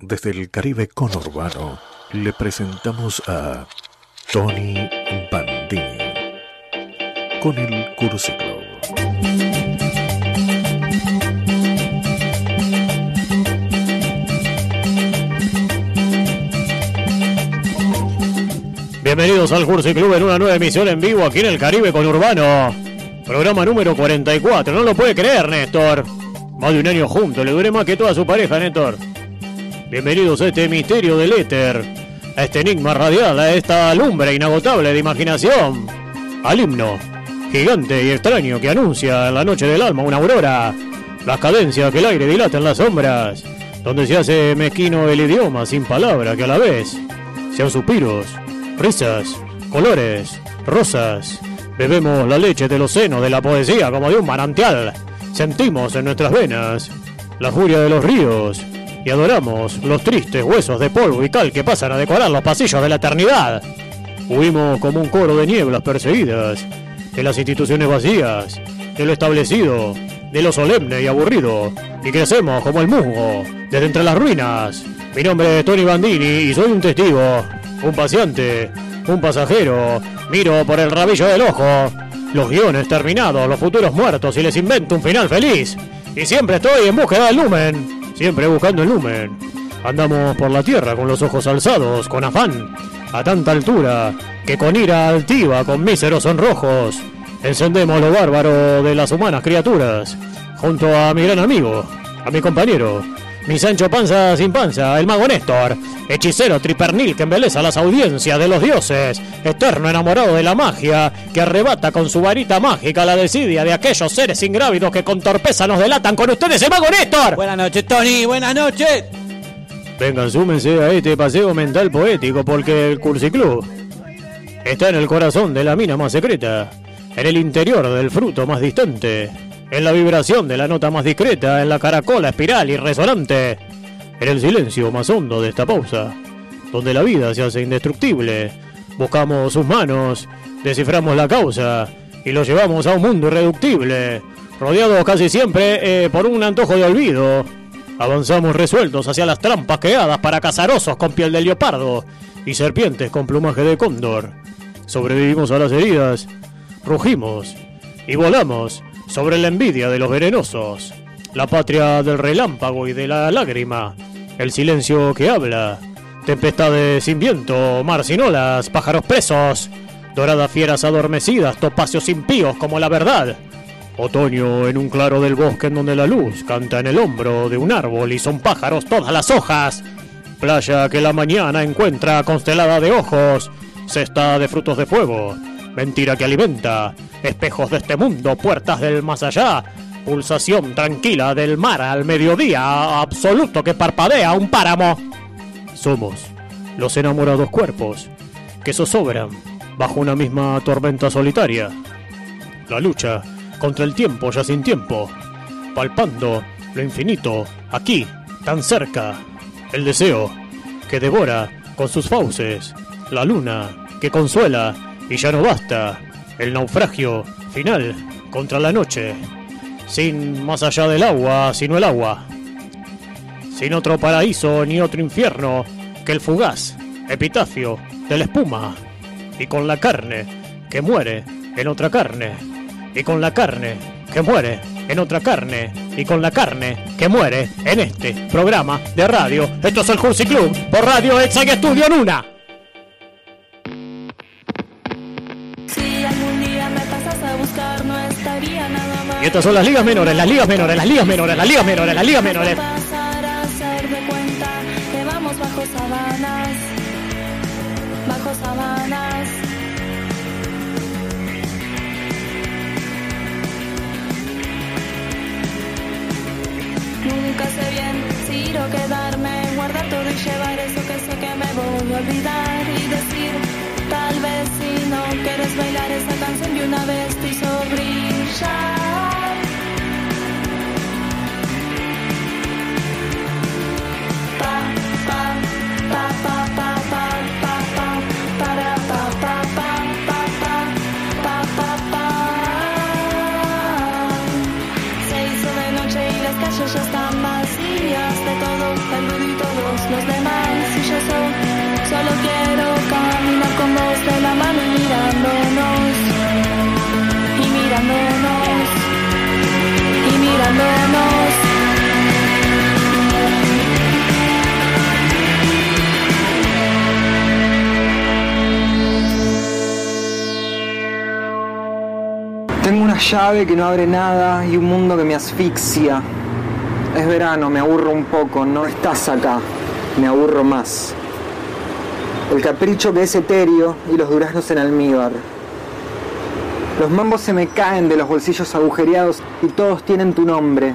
desde el Caribe conurbano, le presentamos a Tony Bandini con el Club. Bienvenidos al Cursi Club en una nueva emisión en vivo aquí en el Caribe conurbano. Programa número 44. No lo puede creer, Néstor. Más de un año juntos. Le duré más que toda su pareja, Néstor. Bienvenidos a este misterio del éter. A este enigma radial. A esta lumbre inagotable de imaginación. Al himno gigante y extraño que anuncia en la noche del alma una aurora. Las cadencias que el aire dilata en las sombras. Donde se hace mezquino el idioma sin palabra que a la vez sean suspiros risas, colores, rosas. Bebemos la leche de los senos de la poesía como de un manantial. Sentimos en nuestras venas la furia de los ríos y adoramos los tristes huesos de polvo y cal que pasan a decorar los pasillos de la eternidad. Huimos como un coro de nieblas perseguidas, de las instituciones vacías, de lo establecido, de lo solemne y aburrido, y crecemos como el musgo, desde entre las ruinas. Mi nombre es Tony Bandini y soy un testigo un paciente, un pasajero, miro por el rabillo del ojo, los guiones terminados, los futuros muertos y les invento un final feliz. Y siempre estoy en búsqueda del lumen, siempre buscando el lumen. Andamos por la tierra con los ojos alzados, con afán, a tanta altura, que con ira altiva, con míseros sonrojos, encendemos lo bárbaro de las humanas criaturas, junto a mi gran amigo, a mi compañero, mi Sancho Panza sin panza, el mago Néstor, hechicero tripernil que embeleza las audiencias de los dioses, eterno enamorado de la magia, que arrebata con su varita mágica la desidia de aquellos seres ingrávidos que con torpeza nos delatan con ustedes, el mago Néstor. Buenas noches, Tony, buenas noches. Vengan, súmense a este paseo mental poético porque el Cursi Club está en el corazón de la mina más secreta, en el interior del fruto más distante en la vibración de la nota más discreta, en la caracola espiral y resonante, en el silencio más hondo de esta pausa, donde la vida se hace indestructible. Buscamos sus manos, desciframos la causa y lo llevamos a un mundo irreductible, rodeados casi siempre eh, por un antojo de olvido. Avanzamos resueltos hacia las trampas creadas para cazar osos con piel de leopardo y serpientes con plumaje de cóndor. Sobrevivimos a las heridas, rugimos y volamos sobre la envidia de los venenosos, la patria del relámpago y de la lágrima, el silencio que habla, tempestades sin viento, mar sin olas, pájaros presos, doradas fieras adormecidas, topacios impíos como la verdad. Otoño en un claro del bosque en donde la luz canta en el hombro de un árbol y son pájaros todas las hojas. Playa que la mañana encuentra constelada de ojos, cesta de frutos de fuego, mentira que alimenta, espejos de este mundo, puertas del más allá, pulsación tranquila del mar al mediodía, absoluto que parpadea un páramo. Somos los enamorados cuerpos que zozobran bajo una misma tormenta solitaria. La lucha contra el tiempo ya sin tiempo, palpando lo infinito aquí, tan cerca. El deseo que devora con sus fauces, la luna que consuela y ya no basta el naufragio final contra la noche, sin más allá del agua, sino el agua, sin otro paraíso ni otro infierno que el fugaz epitafio de la espuma, y con la carne que muere en otra carne, y con la carne que muere en otra carne, y con la carne que muere en este programa de radio. Esto es el Cursi Club por Radio Exa y Estudio en Y estas son las ligas menores, las ligas menores, las ligas menores, las ligas menores, las ligas menores. Pasar a hacer de cuenta que vamos bajo sabanas, bajo sabanas. Nunca sé bien si o quedarme, guardar todo y llevar eso que sé que me voy a olvidar y decir, tal vez si no quieres bailar esa canción de una vez te hizo brillar. Llave que no abre nada y un mundo que me asfixia. Es verano, me aburro un poco, no estás acá, me aburro más. El capricho que es etéreo y los duraznos en almíbar. Los mambos se me caen de los bolsillos agujereados y todos tienen tu nombre.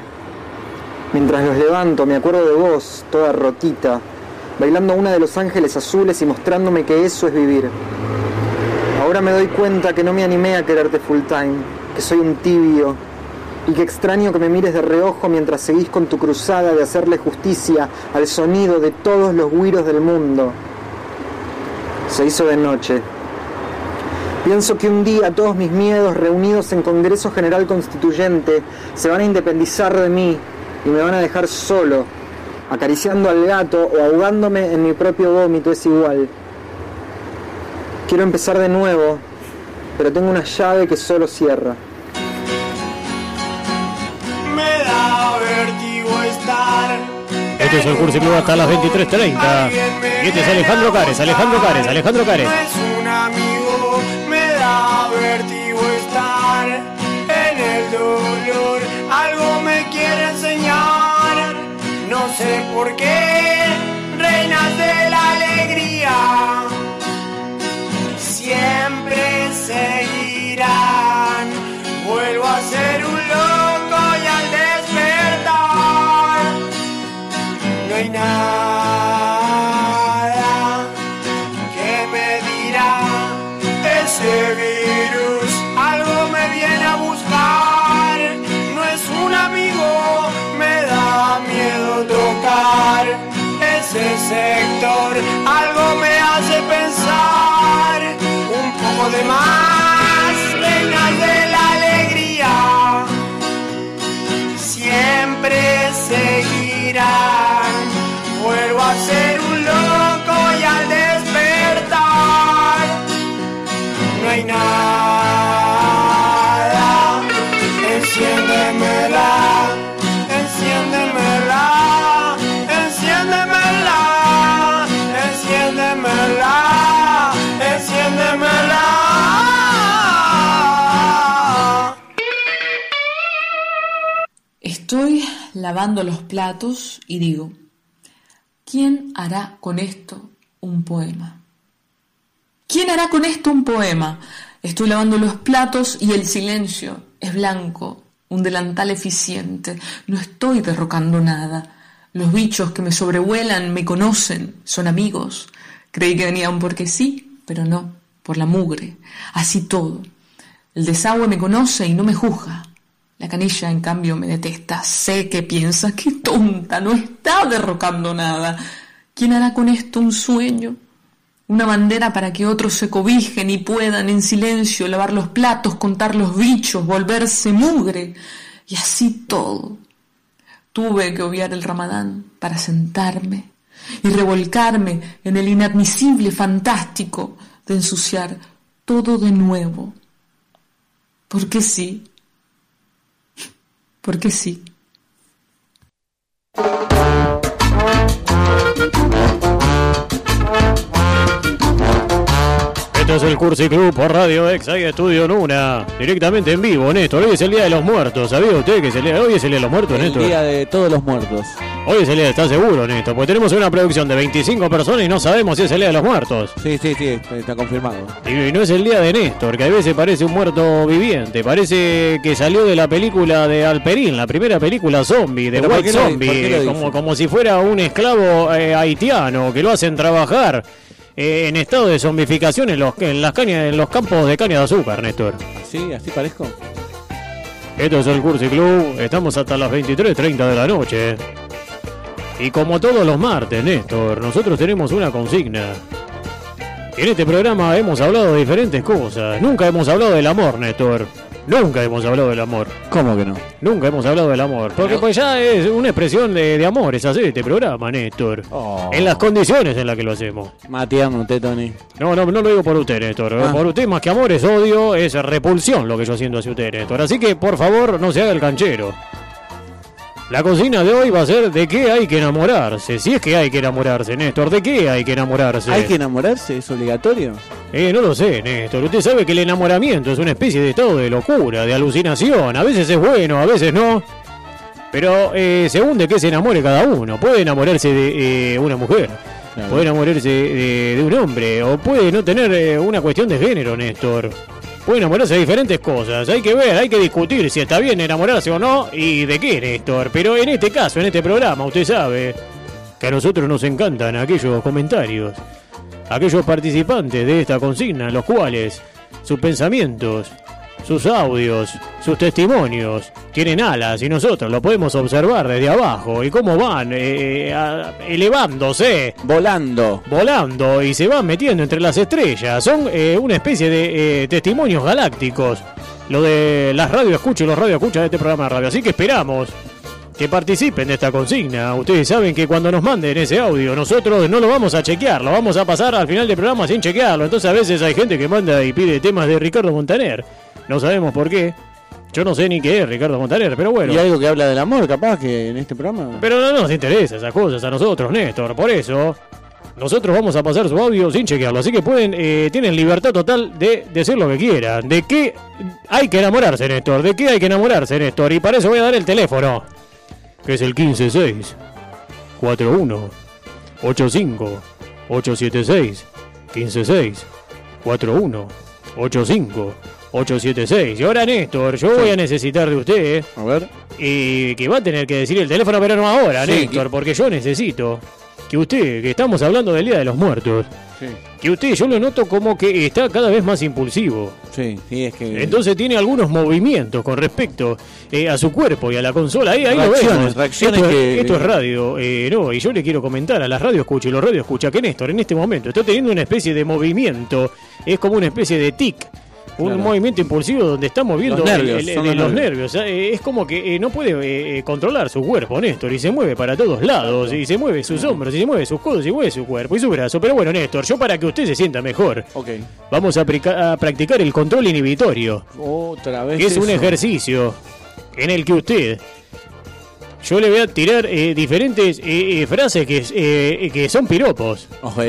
Mientras los levanto, me acuerdo de vos, toda rotita, bailando una de los ángeles azules y mostrándome que eso es vivir. Ahora me doy cuenta que no me animé a quererte full time, que soy un tibio y que extraño que me mires de reojo mientras seguís con tu cruzada de hacerle justicia al sonido de todos los guiros del mundo. Se hizo de noche. Pienso que un día todos mis miedos reunidos en Congreso General Constituyente se van a independizar de mí y me van a dejar solo, acariciando al gato o ahogándome en mi propio vómito, es igual. Quiero empezar de nuevo, pero tengo una llave que solo cierra. Este es el curso club hasta las 23.30. Y este es Alejandro Cares, Alejandro Cares, Alejandro Cares. Es un amigo, me da vértigo estar en el dolor. Algo me quiere enseñar, no sé por qué. Reinas de la alegría siempre seguirán. Sector. Algo me hace pensar un poco de más, reinas de la alegría siempre seguirán. Lavando los platos y digo, ¿quién hará con esto un poema? ¿Quién hará con esto un poema? Estoy lavando los platos y el silencio es blanco, un delantal eficiente. No estoy derrocando nada. Los bichos que me sobrevuelan me conocen, son amigos. Creí que venían porque sí, pero no, por la mugre. Así todo. El desagüe me conoce y no me juzga. La canilla, en cambio, me detesta. Sé que piensa, qué tonta, no está derrocando nada. ¿Quién hará con esto un sueño? Una bandera para que otros se cobijen y puedan en silencio lavar los platos, contar los bichos, volverse mugre. Y así todo. Tuve que obviar el ramadán para sentarme y revolcarme en el inadmisible fantástico de ensuciar todo de nuevo. Porque sí. Porque sí. Esto es el Cursi Club por Radio Exa y Estudio Luna. Directamente en vivo, Néstor. Hoy es el Día de los Muertos. ¿Sabía usted que es el día- hoy es el Día de los Muertos, El Néstor? día de todos los muertos. Hoy es el día, ¿estás seguro, Néstor? Porque tenemos una producción de 25 personas y no sabemos si es el Día de los Muertos. Sí, sí, sí, está confirmado. Y no es el día de Néstor, que a veces parece un muerto viviente. Parece que salió de la película de Alperín, la primera película zombie, de ¿Pero por White Zombie. lo como, como si fuera un esclavo eh, haitiano que lo hacen trabajar eh, en estado de zombificación en los, en, las cañas, en los campos de caña de azúcar, Néstor. ¿Sí? ¿Así parezco? Esto es el Cursi Club, estamos hasta las 23.30 de la noche. Y como todos los martes, Néstor, nosotros tenemos una consigna. En este programa hemos hablado de diferentes cosas. Nunca hemos hablado del amor, Néstor. Nunca hemos hablado del amor. ¿Cómo que no? Nunca hemos hablado del amor. Porque pues ya es una expresión de, de amor, es hacer este programa, Néstor. Oh. En las condiciones en las que lo hacemos. Mateando usted, Tony. No, no, no lo digo por usted, Néstor. Ah. Por usted, más que amor, es odio, es repulsión lo que yo siento hacia usted, Néstor. Así que, por favor, no se haga el canchero. La cocina de hoy va a ser de qué hay que enamorarse. Si es que hay que enamorarse, Néstor. ¿De qué hay que enamorarse? ¿Hay que enamorarse? ¿Es obligatorio? Eh, no lo sé, Néstor. Usted sabe que el enamoramiento es una especie de estado de locura, de alucinación. A veces es bueno, a veces no. Pero eh, según de qué se enamore cada uno. Puede enamorarse de eh, una mujer, Claro. puede enamorarse de, de un hombre, o puede no tener eh, una cuestión de género, Néstor. Puede enamorarse de diferentes cosas. Hay que ver, hay que discutir si está bien enamorarse o no y de qué, Néstor. Pero en este caso, en este programa, usted sabe que a nosotros nos encantan aquellos comentarios aquellos participantes de esta consigna, los cuales sus pensamientos, sus audios, sus testimonios tienen alas y nosotros lo podemos observar desde abajo y cómo van eh, a- elevándose, Volando. volando y se van metiendo entre las estrellas. Son eh, una especie de eh, testimonios galácticos. Lo de las radio escuchas y los radio escuchas de este programa de radio. Así que esperamos que participen de esta consigna. Ustedes saben que cuando nos manden ese audio, nosotros no lo vamos a chequear, lo vamos a pasar al final del programa sin chequearlo. Entonces a veces hay gente que manda y pide temas de Ricardo Montaner. No sabemos por qué. Yo no sé ni qué es Ricardo Montaner, pero bueno. Y algo que habla del amor, capaz, que en este programa. Pero no nos interesa esas cosas a nosotros, Néstor. Por eso, nosotros vamos a pasar su audio sin chequearlo. Así que pueden, eh, tienen libertad total de decir lo que quieran. ¿De qué hay que enamorarse, Néstor? ¿De qué hay que enamorarse, Néstor? Y para eso voy a dar el teléfono. Que es el 156 41 85 876 156 41 85 876. Y ahora, Néstor, yo voy a necesitar de usted. A ver. Y que va a tener que decir el teléfono, pero no ahora, Sí, Néstor, que- porque yo necesito que usted, que estamos hablando del Día de los Muertos, Sí. que usted, yo lo noto como que está cada vez más impulsivo. Sí, sí, es que. Entonces tiene algunos movimientos con respecto eh, a su cuerpo y a la consola. Ahí, ahí lo vemos. reacciones esto, que- esto es radio, eh, no, y yo le quiero comentar a las radio escucha y los radio escucha que Néstor en este momento está teniendo una especie de movimiento, es como una especie de tic. Un Claro. movimiento impulsivo donde está moviendo Los nervios, el- el- son de los los nervios. nervios. eh, Es como que eh, no puede eh, controlar su cuerpo, Néstor, y se mueve para todos lados, y se mueve sus hombros, y se mueve sus codos, y mueve su cuerpo y su brazo. Pero bueno, Néstor, yo para que usted se sienta mejor, Ok. vamos a, a practicar el control inhibitorio Otra vez. que es un ejercicio en el que usted yo le voy a tirar eh, diferentes eh, eh, frases que, que son piropos Ok.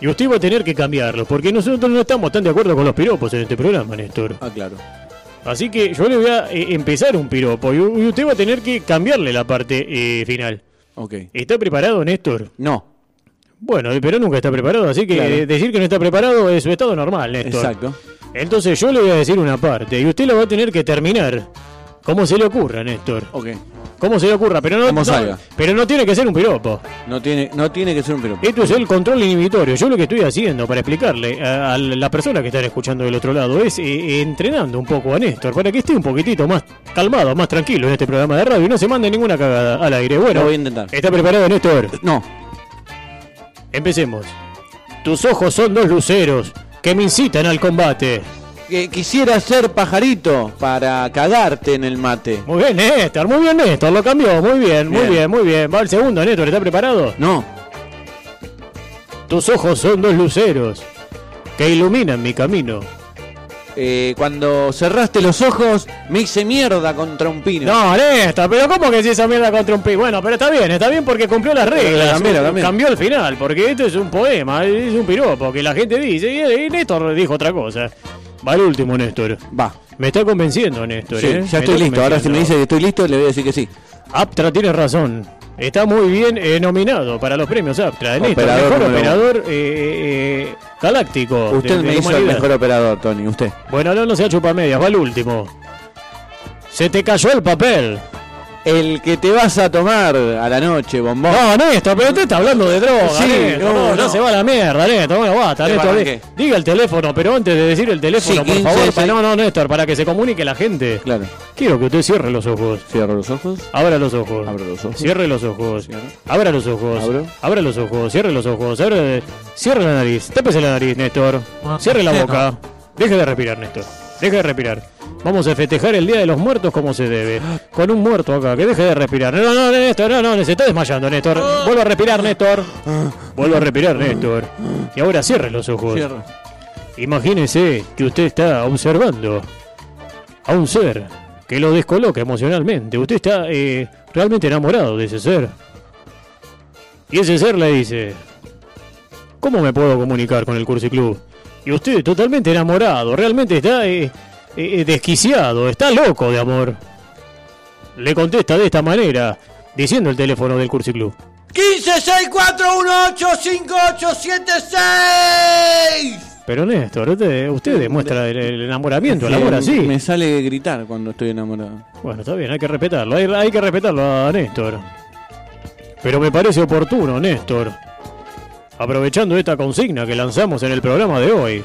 Y usted va a tener que cambiarlos porque nosotros no estamos tan de acuerdo con los piropos en este programa Néstor Ah, claro. así que yo le voy a eh, empezar un piropo y, usted va a tener que cambiarle la parte eh, final Ok. ¿está preparado Néstor? No. bueno pero nunca está preparado así que Claro. eh, decir que no está preparado es su estado normal Néstor Exacto. entonces yo le voy a decir una parte y usted la va a tener que terminar como se le ocurra Néstor Ok. ¿Cómo se le ocurra? Pero no, Como no- salga. pero no tiene que ser un piropo. No tiene, no tiene que ser un piropo. Esto es el control inhibitorio. Yo lo que estoy haciendo para explicarle a, a la persona que están escuchando del otro lado es eh, entrenando un poco a Néstor para que esté un poquitito más calmado, más tranquilo en este programa de radio y no se mande ninguna cagada al aire. Bueno, Lo voy a intentar. ¿está preparado Néstor? No. Empecemos. Tus ojos son dos luceros que me incitan al combate. Que quisiera ser pajarito para cagarte en el mate. Muy bien, Néstor, muy bien, Néstor, lo cambió, muy bien, muy Bien. muy bien. Va el segundo, Néstor, ¿está preparado? No. Tus ojos son dos luceros que iluminan mi camino. Eh, cuando cerraste los ojos, me hice mierda contra un pino. No, Néstor, pero ¿cómo que si esa mierda contra un pi? Bueno, pero está bien, está bien porque cumplió las reglas. cambié. Cambió el final, porque esto es un poema, es un piropo que la gente dice. Y, y Néstor dijo otra cosa. Va el último, Néstor. Va. Me está convenciendo, Néstor. Sí, ¿eh? ya Me estoy listo. Ahora si me dice que estoy listo, le voy a decir que sí. Aptra tiene razón. Está muy bien eh, nominado para los premios Aptra. Néstor, Operador mejor operador eh, eh, galáctico. de- Usted de me la hizo el mejor operador, Tony. Usted. Bueno, no, no sea chupamedias, va el último. Se te cayó el papel. El que te vas a tomar a la noche, bombón. No, Néstor, pero usted está hablando de droga, Sí, Néstor, no, no, no, se va a la mierda, Néstor, bueno, basta, Néstor, diga el teléfono, pero antes de decir el teléfono, Sí, por 15, favor, seis. pa- no, no, Néstor, para que se comunique la gente. Claro. Quiero que usted cierre los ojos, Cierro los ojos. abra los ojos, Abro los ojos. cierre los ojos, Cierro. abra los ojos, Abro. abra los ojos, cierre los ojos, abre- cierre la nariz, tépese la nariz, Néstor, cierre la boca, deje de respirar, Néstor, deje de respirar. Vamos a festejar el Día de los Muertos como se debe. Con un muerto acá, que deje de respirar. No, no, Néstor, no, no, se está desmayando, Néstor. Vuelvo a respirar, Néstor. Vuelvo a respirar, Néstor. Y ahora cierre los ojos. Cierro. Imagínese que usted está observando a un ser que lo descoloca emocionalmente. Usted está eh, realmente enamorado de ese ser. Y ese ser le dice, ¿cómo me puedo comunicar con el Cursi Club? Y usted totalmente enamorado, realmente está eh, eh, desquiciado, está loco de amor. Le contesta de esta manera, diciendo el teléfono del Cursi Club. 1564185876. Pero Néstor, usted, usted demuestra el, el enamoramiento, el amor así. Me sale gritar cuando estoy enamorado. Bueno, está bien, hay que respetarlo, hay, hay que respetarlo a Néstor. Pero me parece oportuno, Néstor, aprovechando esta consigna que lanzamos en el programa de hoy,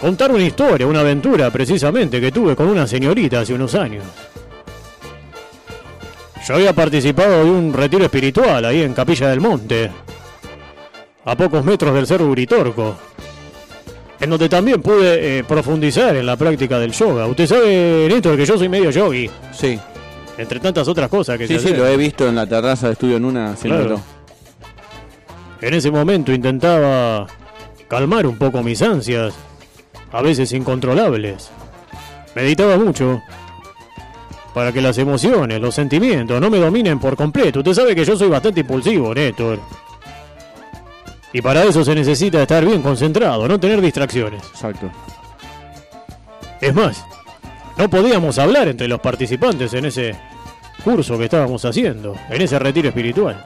contar una historia, una aventura precisamente que tuve con una señorita hace unos años. Yo había participado de un retiro espiritual ahí en Capilla del Monte, a pocos metros del Cerro Uritorco, en donde también pude eh, profundizar en la práctica del yoga. Usted sabe, Néstor, que yo soy medio yogi, Sí, entre tantas otras cosas que sí, se sí, hacen. lo he visto en la terraza de estudio en una. Se Claro. notó. En ese momento intentaba calmar un poco mis ansias, a veces incontrolables. Meditaba mucho para que las emociones, los sentimientos no me dominen por completo. Usted sabe que yo soy bastante impulsivo, Néstor. Y para eso se necesita estar bien concentrado, no tener distracciones. Exacto. Es más, no podíamos hablar entre los participantes en ese curso que estábamos haciendo, en ese retiro espiritual.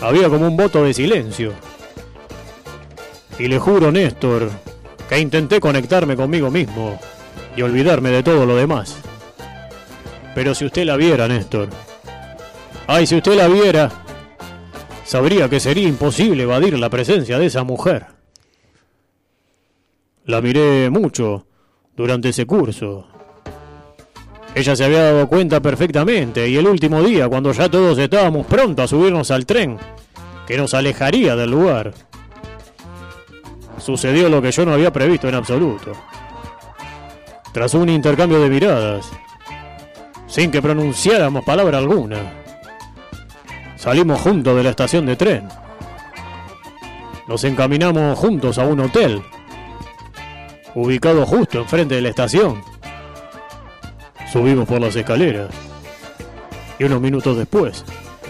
Había como un voto de silencio. Y le juro, Néstor, que intenté conectarme conmigo mismo y olvidarme de todo lo demás. Pero si usted la viera, Néstor. Ay, si usted la viera, sabría que sería imposible evadir la presencia de esa mujer. La miré mucho durante ese curso. Ella se había dado cuenta perfectamente y el último día, cuando ya todos estábamos prontos a subirnos al tren, que nos alejaría del lugar, sucedió lo que yo no había previsto en absoluto. Tras un intercambio de miradas, sin que pronunciáramos palabra alguna, salimos juntos de la estación de tren. Nos encaminamos juntos a un hotel, ubicado justo enfrente de la estación. Subimos por las escaleras. Y unos minutos después,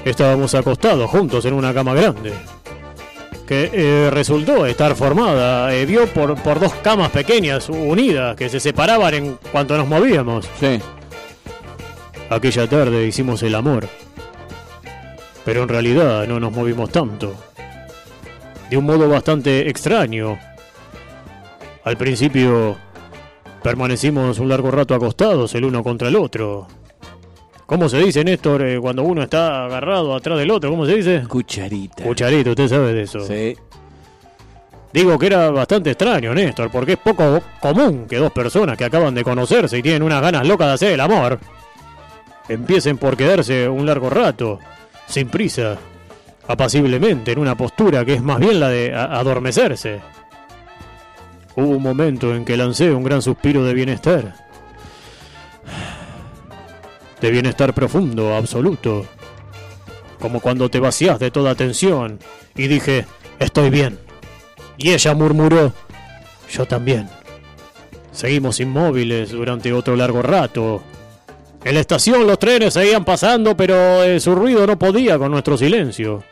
estábamos acostados juntos en una cama grande. Que eh, resultó estar formada, eh, vio por, por dos camas pequeñas unidas que se separaban en cuanto nos movíamos. Sí. Aquella tarde hicimos el amor. Pero en realidad no nos movimos tanto. De un modo bastante extraño. Al principio permanecimos un largo rato acostados el uno contra el otro. ¿Cómo se dice, Néstor, eh, cuando uno está agarrado atrás del otro? ¿Cómo se dice? Cucharita. Cucharito, usted sabe de eso. Sí. Digo que era bastante extraño, Néstor, porque es poco común que dos personas que acaban de conocerse y tienen unas ganas locas de hacer el amor empiecen por quedarse un largo rato, sin prisa, apaciblemente, en una postura que es más bien la de adormecerse. Hubo un momento en que lancé un gran suspiro de bienestar. De bienestar profundo, absoluto. Como cuando te vacías de toda tensión. Y dije, estoy bien. Y ella murmuró, yo también. Seguimos inmóviles durante otro largo rato. En la estación los trenes seguían pasando, pero eh, su ruido no podía con nuestro silencio.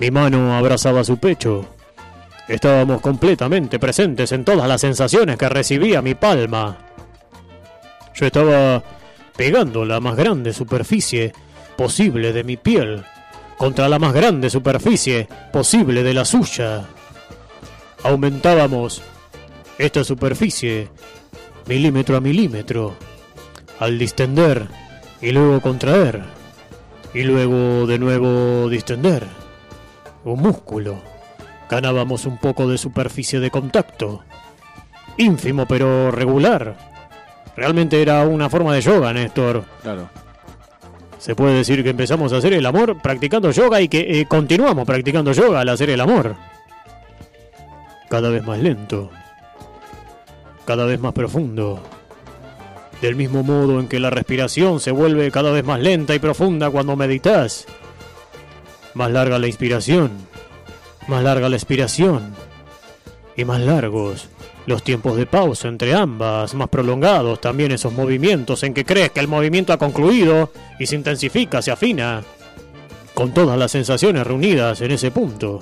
Mi mano abrazaba su pecho. Estábamos completamente presentes en todas las sensaciones que recibía mi palma. Yo estaba pegando la más grande superficie posible de mi piel contra la más grande superficie posible de la suya. Aumentábamos esta superficie milímetro a milímetro al distender y luego contraer y luego de nuevo distender. Un músculo. Ganábamos un poco de superficie de contacto. Ínfimo pero regular. Realmente era una forma de yoga, Néstor. Claro. Se puede decir que empezamos a hacer el amor practicando yoga y que eh, continuamos practicando yoga al hacer el amor. Cada vez más lento. Cada vez más profundo. Del mismo modo en que la respiración se vuelve cada vez más lenta y profunda cuando meditas. Más larga la inspiración. Más larga la expiración. Y más largos Los tiempos de pausa entre ambas, más prolongados, también esos movimientos en que crees que el movimiento ha concluido y se intensifica, se afina, con todas las sensaciones reunidas en ese punto.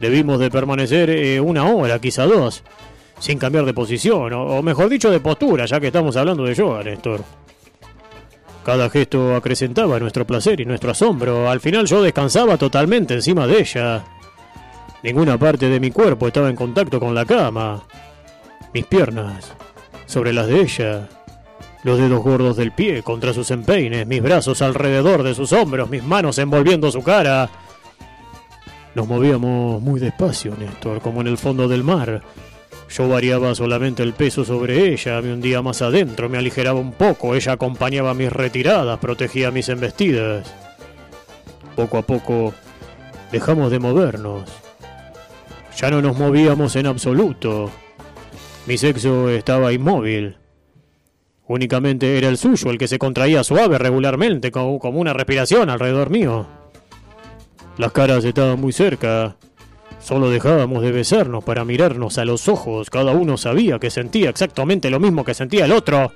Debimos de permanecer eh, una hora, quizá dos, sin cambiar de posición, o, mejor dicho, de postura, ya que estamos hablando de yoga, Néstor. Cada gesto acrecentaba nuestro placer y nuestro asombro. Al final yo descansaba totalmente encima de ella. Ninguna parte de mi cuerpo estaba en contacto con la cama. Mis piernas sobre las de ella. Los dedos gordos del pie contra sus empeines, mis brazos alrededor de sus hombros, mis manos envolviendo su cara. Nos movíamos muy despacio, Néstor, como en el fondo del mar. Yo variaba solamente el peso sobre ella, me hundía más adentro, me aligeraba un poco, ella acompañaba mis retiradas, protegía mis embestidas. Poco a poco dejamos de movernos. Ya no nos movíamos en absoluto. Mi sexo estaba inmóvil. Únicamente era el suyo el que se contraía suave regularmente, como, una respiración alrededor mío. Las caras estaban muy cerca. Solo dejábamos de besarnos para mirarnos a los ojos. Cada uno sabía que sentía exactamente lo mismo que sentía el otro.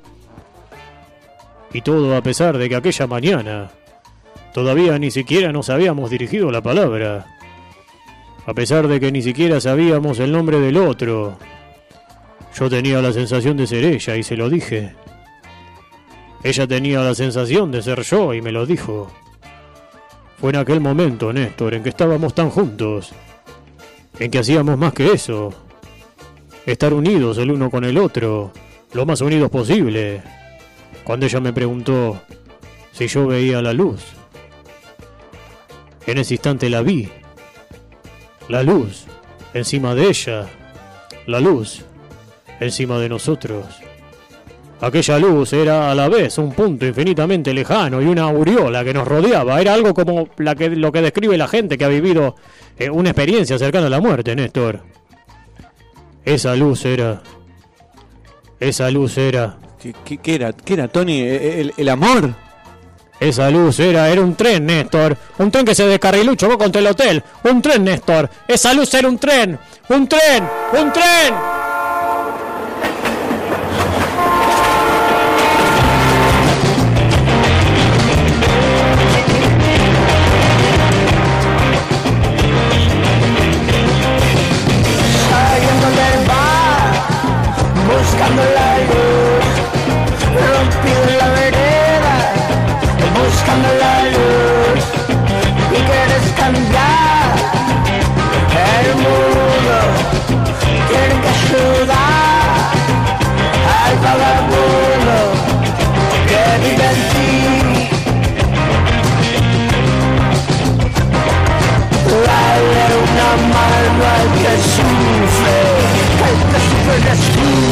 Y todo a pesar de que aquella mañana todavía ni siquiera nos habíamos dirigido la palabra. A pesar de que ni siquiera sabíamos el nombre del otro. Yo tenía la sensación de ser ella y se lo dije. Ella tenía la sensación de ser yo y me lo dijo. Fue en aquel momento, Néstor, en que estábamos tan juntos, en que hacíamos más que eso. Estar unidos el uno con el otro, lo más unidos posible. Cuando ella me preguntó si yo veía la luz. En ese instante la vi. La luz encima de ella. La luz encima de nosotros. Aquella luz era a la vez un punto infinitamente lejano y una aureola que nos rodeaba. Era algo como la que, lo que describe la gente que ha vivido eh, una experiencia cercana a la muerte, Néstor. Esa luz era... Esa luz era... ¿Qué, qué- era, qué era Tony? ¿E- ¿El, el amor? Esa luz era, era un tren, Néstor. Un tren que se descarriló chocó contra el hotel. Un tren, Néstor. Esa luz era un tren. Un tren. Un tren. Que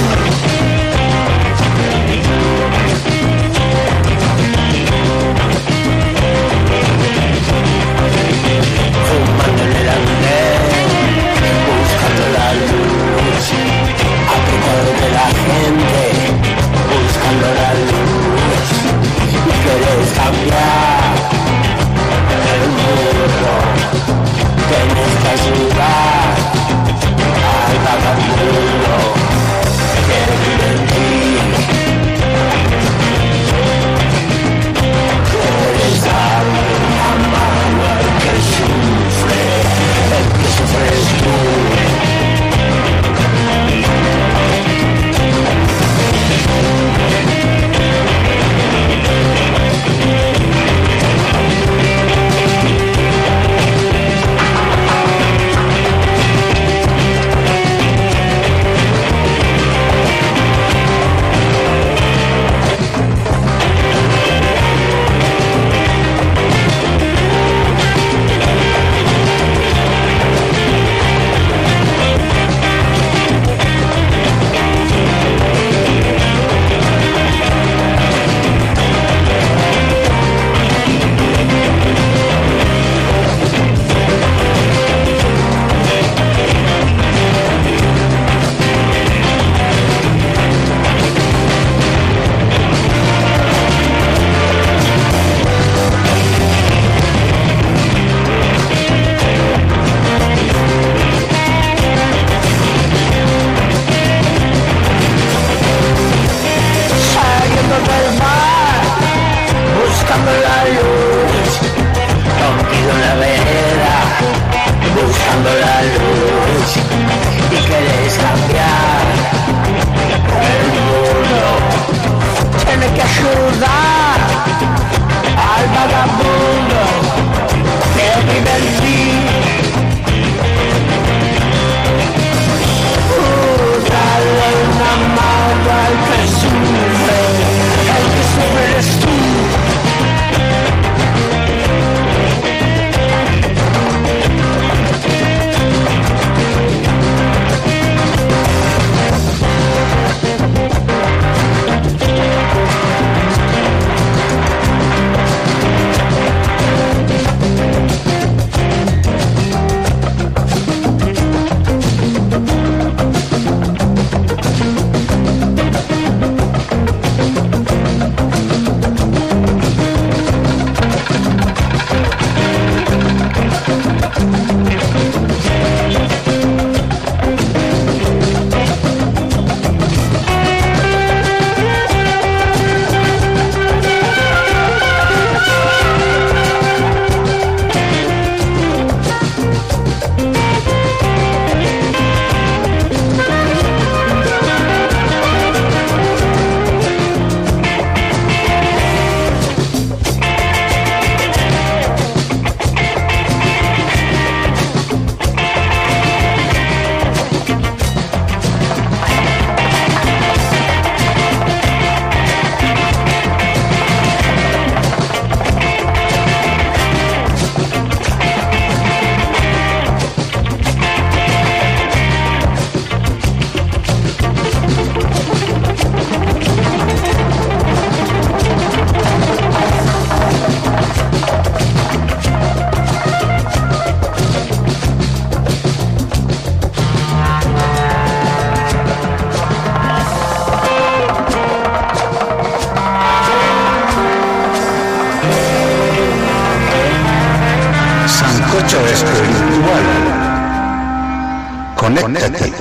Conéctate.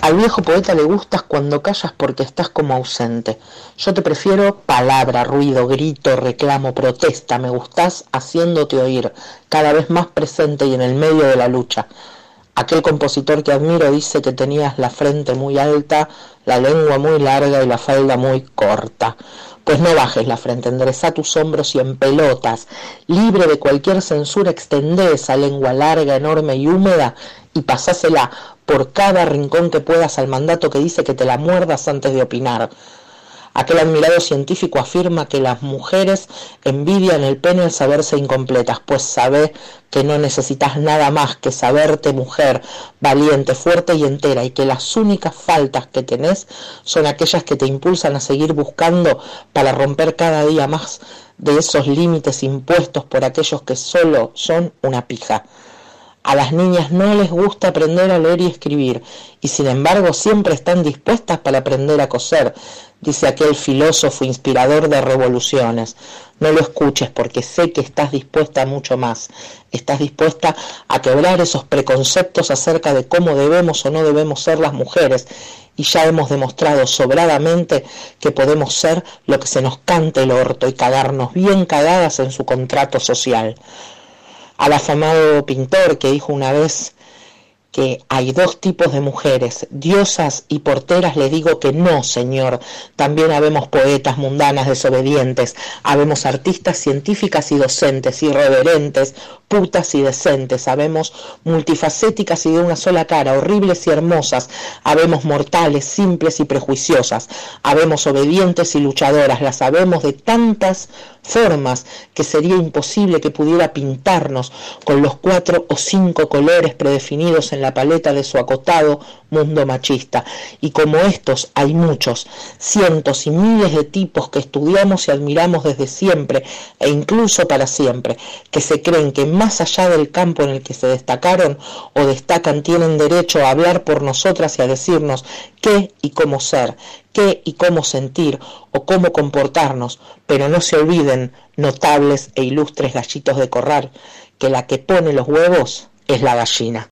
Al viejo poeta le gustas cuando callas porque estás como ausente. Yo te prefiero palabra, ruido, grito, reclamo, protesta. Me gustás haciéndote oír, cada vez más presente y en el medio de la lucha. Aquel compositor que admiro dice que tenías la frente muy alta, la lengua muy larga y la falda muy corta. Pues no bajes la frente, endereza tus hombros y en pelotas, libre de cualquier censura, extendé esa lengua larga, enorme y húmeda y pasásela por cada rincón que puedas al mandato que dice que te la muerdas antes de opinar. Aquel admirado científico afirma que las mujeres envidian el pene al saberse incompletas, pues sabe que no necesitas nada más que saberte mujer, valiente, fuerte y entera, y que las únicas faltas que tenés son aquellas que te impulsan a seguir buscando para romper cada día más de esos límites impuestos por aquellos que solo son una pija. A las niñas no les gusta aprender a leer y escribir, y sin embargo siempre están dispuestas para aprender a coser, dice aquel filósofo inspirador de revoluciones. No lo escuches porque sé que estás dispuesta a mucho más. Estás dispuesta a quebrar esos preconceptos acerca de cómo debemos o no debemos ser las mujeres. Y ya hemos demostrado sobradamente que podemos ser lo que se nos cante el orto y cagarnos bien cagadas en su contrato social. Al afamado pintor que dijo una vez que hay dos tipos de mujeres, diosas y porteras, le digo que no, señor. También habemos poetas mundanas desobedientes, habemos artistas científicas y docentes, irreverentes, putas y decentes, habemos multifacéticas y de una sola cara, horribles y hermosas, habemos mortales, simples y prejuiciosas, habemos obedientes y luchadoras, las sabemos de tantas formas que sería imposible que pudiera pintarnos con los cuatro o cinco colores predefinidos en la paleta de su acotado mundo machista. Y como estos hay muchos, cientos y miles de tipos que estudiamos y admiramos desde siempre e incluso para siempre, que se creen que más allá del campo en el que se destacaron o destacan tienen derecho a hablar por nosotras y a decirnos qué y cómo ser, qué y cómo sentir o cómo comportarnos, pero no se olviden, notables e ilustres gallitos de corral, que la que pone los huevos es la gallina.